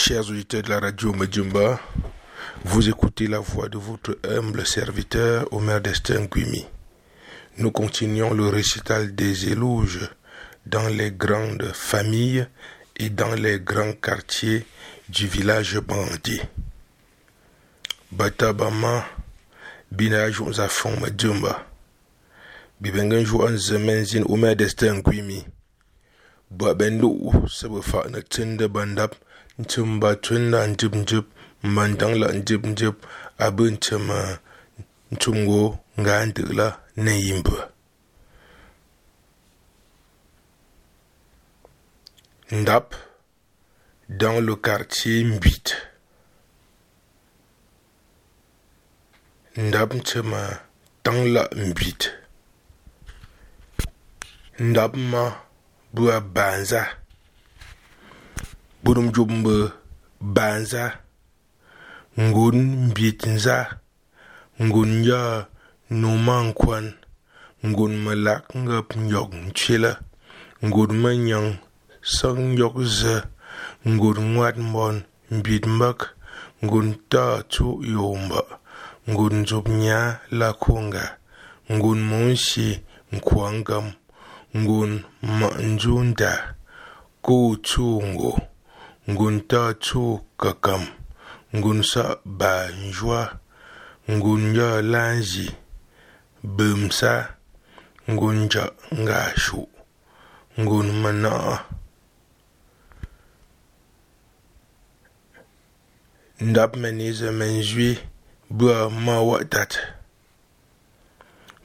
Chers auditeurs de la radio Medjumba, vous écoutez la voix de votre humble serviteur Omer Destin Guimi. Nous continuons le récital des éloges dans les grandes familles et dans les grands quartiers du village Bandi. Batabama, Binaj Zafon Medjumba. Bibengenjou an zemenzin Omer Destin Guimi. Ba ben lu sabu na tunda njib njib mandang la njib njib abin cima ncungo nga ndap dans le quartier Mbit. Ndap cima tang la Mbit. Ndap ma bua banza burum jumbe banza, ngun bitinza ngun ya numan kwan ngun malak ngap nyok chila ngun manyang sang yok za ngun ngwat mon bit mak ngun ta chu yomba ngun jup nya la kunga ngun munshi nkwangam ngun manjunda ku chungo ngun ta tso kakam ngun sa ba njwa ngun ya lanzi bumsa ngun ja nga shu ngun mana ndap menize menjwi bua ma watat.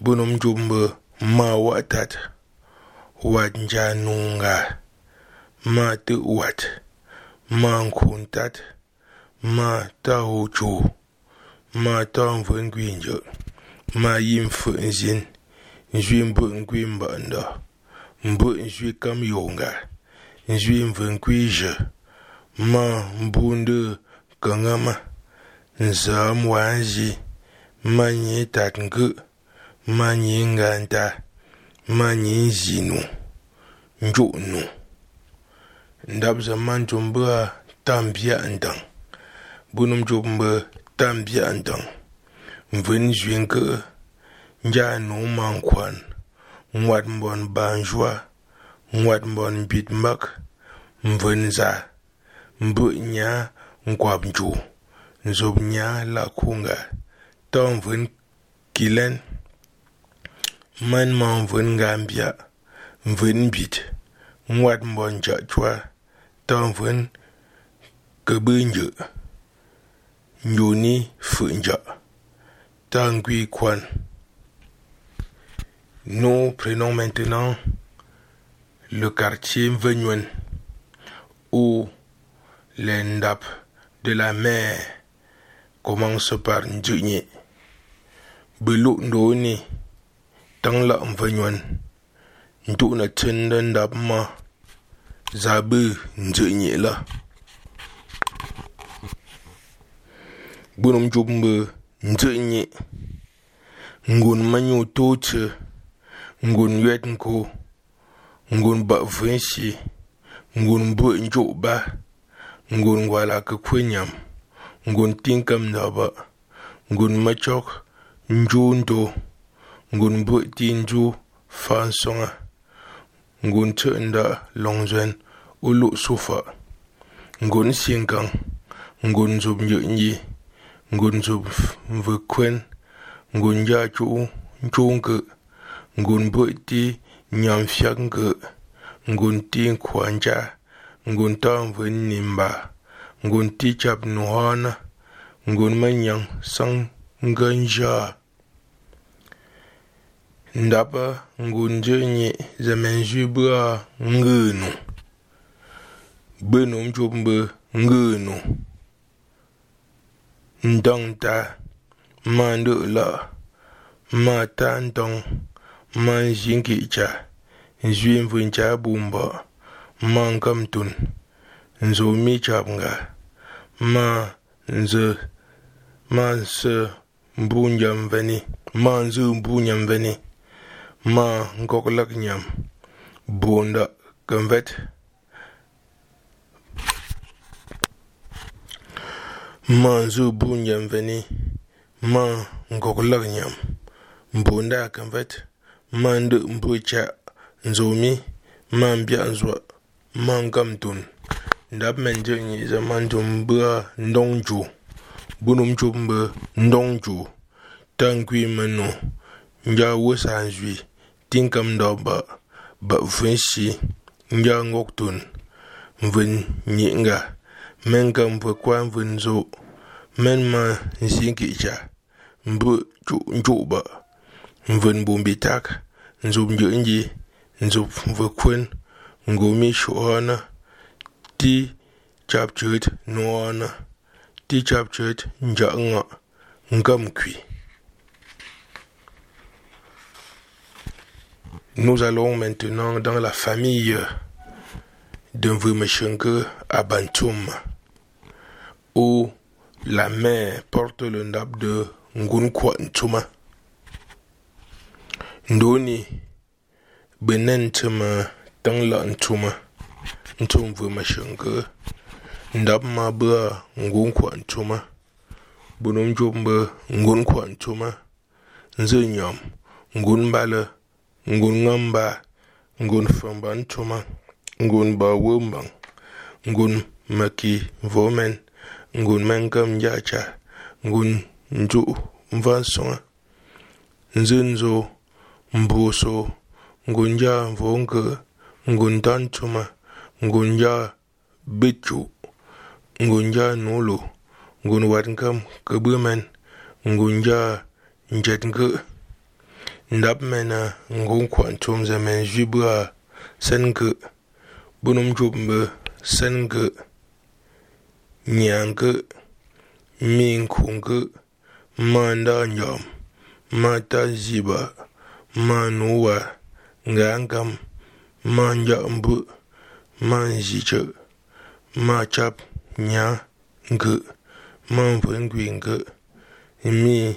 Bunum jumbe ma watat. Wat nja nunga ma te wat mankuntat ma tahoco ma tamfo nkwinjo ma yimfo nzin nzwi mbo nkwi mbanda mbo nzwi kam yonga nzwi mvo nkwije ma mbunde kangama nza mwanzi ma nyi tat nkë ma nyi nganta ma nyi nzinu nju'nu ndab zaman jumba tambia ndang. Bunum jumba tambia ndang. Mvin zwinke nja nu mankwan ngwat mbon banjwa ngwat mbon bitmak mvin za mbu nya nkwab nju nzob nya la kunga to mvin kilen. Man ma mvin gambia mvin bit ngwat mbon jatwa. tənfən kə̀ bə̂ njə̂ʼ, njò ní kwan Nous prenons maintenant le quartier Mvenuen où les de la mer commencent par Ndjunye. Belou Ndoni, Tangla Mvenuen, Ndou na Tendendap Ma. Ma zabu Ndjunye la. Bunum jumbe Ndjunye ngun manyu toche ngun yet nko. Ngun ba. Vunshi ngun bu njo ba ngun gwala ka kwenyam ngun tinkam naba ngun machok tinh ngun phan tinju à ngun tunda longzwen ulu sufa ngun sinkang ngun zub nyi ngun zub mvukwen ngun ja chu chunke ngun bu ti nyam fiak nge ngun ti cha. Ngun ta mvun nimba ngun ti chap nuhana ngun manyang sang nganja ndapa ngunje jenye zaman jubra ngenu benum jumbe ngenu ndangta mandu la ma ta ndong manjingi cha nzwi mvun cha bumba mankam tun nzo mi chap ma nze ma nse mbu nyam veni ma nze mbu nyam ma ngok lak nyam. Bunda gëmwet ma nzu bu nyam veni. Ma ngok lak nyam. Bunda gëmwet ma ndë mbu ca nzomi ma mbya nzwa. Ma ngam tun ndap men je nyi za ma ntum mbua ndong ju. Bunum cu mbë ndong ju. Tankwi mënu nja wosa n zwi tinkamdɔ ba vunshi nja ŋɔktun mvun nyi'inga mɛn ka mpwe kwa mvun zo mɛn ma n sin ki'cha mbu nju'ba mvun bumbi tak nzup ndyə'nyi nzup mvukun ngomi shu'ɔɔnə ti chapchəd nuɔɔnə ti chapchəd nja'ŋa' nkam kwi Nous allons maintenant dans la famille d'un Vumeshenke à Bantoum, où la mère porte le nom de Ngunkwa Ntuma. Ndoni benentema tangla Ntuma, Ntum Vumeshenke, ndabma bua Ngunkwa Ntuma, bunum jumbe Ngunkwa Ntuma, ngunbale, ngun ngamba, ngun famba Ntuma, ngun ba wumbang, ngun maki vomen, ngun menkam njacha, ngun nju mvansonga, nzinzo mbuso, ngun ja mvonke, ngun tantuma, ngun ja bichu, ngun ja nulu, ngun watnkam kebemen ngun ja njetnke, ndap mena ngun kwantum zemen jibua senke, bunum jumbe senke, nyanke, minkunke, manda nyam, mata ziba, manuwa, ngangam, manja mbu, ma machap, nya, nke, manvengwi nke, mi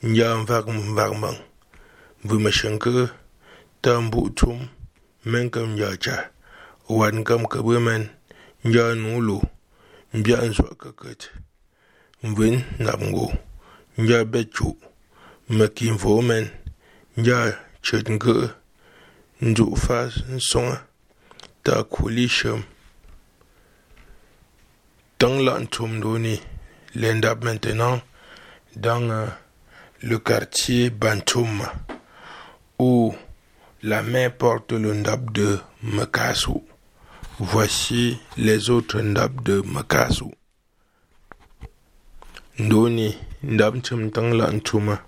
kwa tum zamantum ndab mi bua taka wa bunum jumbe takwa wa ngumbum nyokni njam vak vakmang vumashanke tambu tum menkam njacha wan kam kabumen nja nulu mbya nzwa kakat mvin nabngo nja bechu makin vomen nja chetnke ndu fa nsonga ta kulisham dans l'Antumdoni, l'endap maintenant dans euh, le quartier Bantoum, où la main porte le ndab de Makassou. Voici les autres ndab de Makassou. Ndoni, ndab tang lantuma,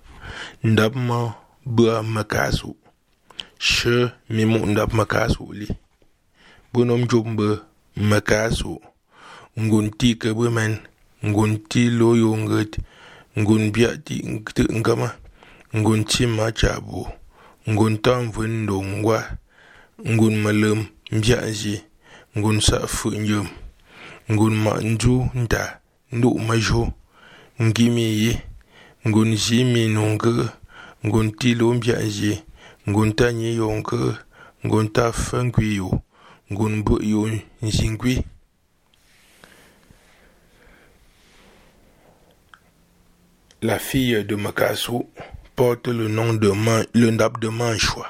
ndab ma bua Makassou. Che mimu ndab Makassou li. Bonhomme jombe Makassou. Ngunti kebemen, ngunti loyongut. Ngun bịaɗi tə'ə ngama, ah. ngun cima caabo, ngun taŋvə̌ ndo ngwa, ngun mələm mbyaʼ-zye, ngun saʼ fə̌ʼ nyəm, ngun maʼ nzô nda. Nduʼ məzhô, ngi mi yi, ngun zǐ mi no ngun tí lo mbyaʼ-zye, ngun tá nyi yo ngun tá fə̌r ngun mbə́ʼ yo nzi. La fille de Makasu porte le nom de Man, le ndap de Manchwa.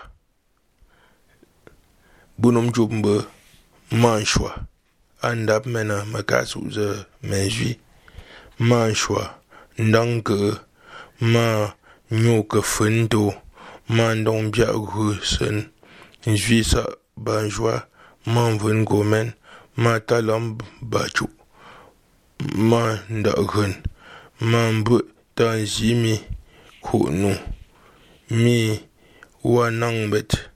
Bunum jumbe Manchwa. Andap mena Makasu ze menjui. Manchwa. Ndanke ma nyoke fundo. Mandong bia gu sen. Njui sa banjwa. Man vun gomen. Ma talam bachu. Man dan zi mi kou nou. Mi wanan bet,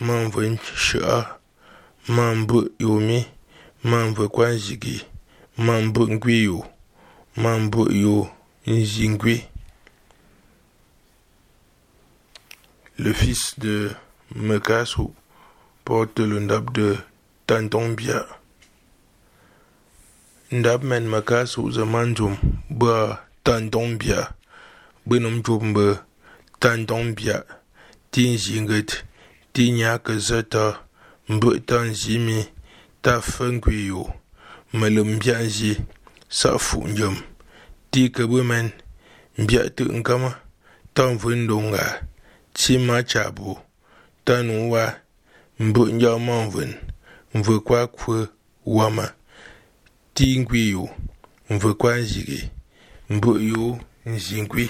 man ven sha, man bu yomi, man bu kwan zigi, man bu ngwi yo, man bu yo nzingwi. Le fils de Mekasu porte le ndab de Tantombia. Ndab men Mekasu zamanjum ba Tantongbia, benum jumbe Tantongbia, tin zinget, tin yak zeta, mbe tan zimi, ta fengwiyo, melum bianzi, sa funjum. ti ka bwe men mbia tu nkama tan vun Mbu you in Zinkwe.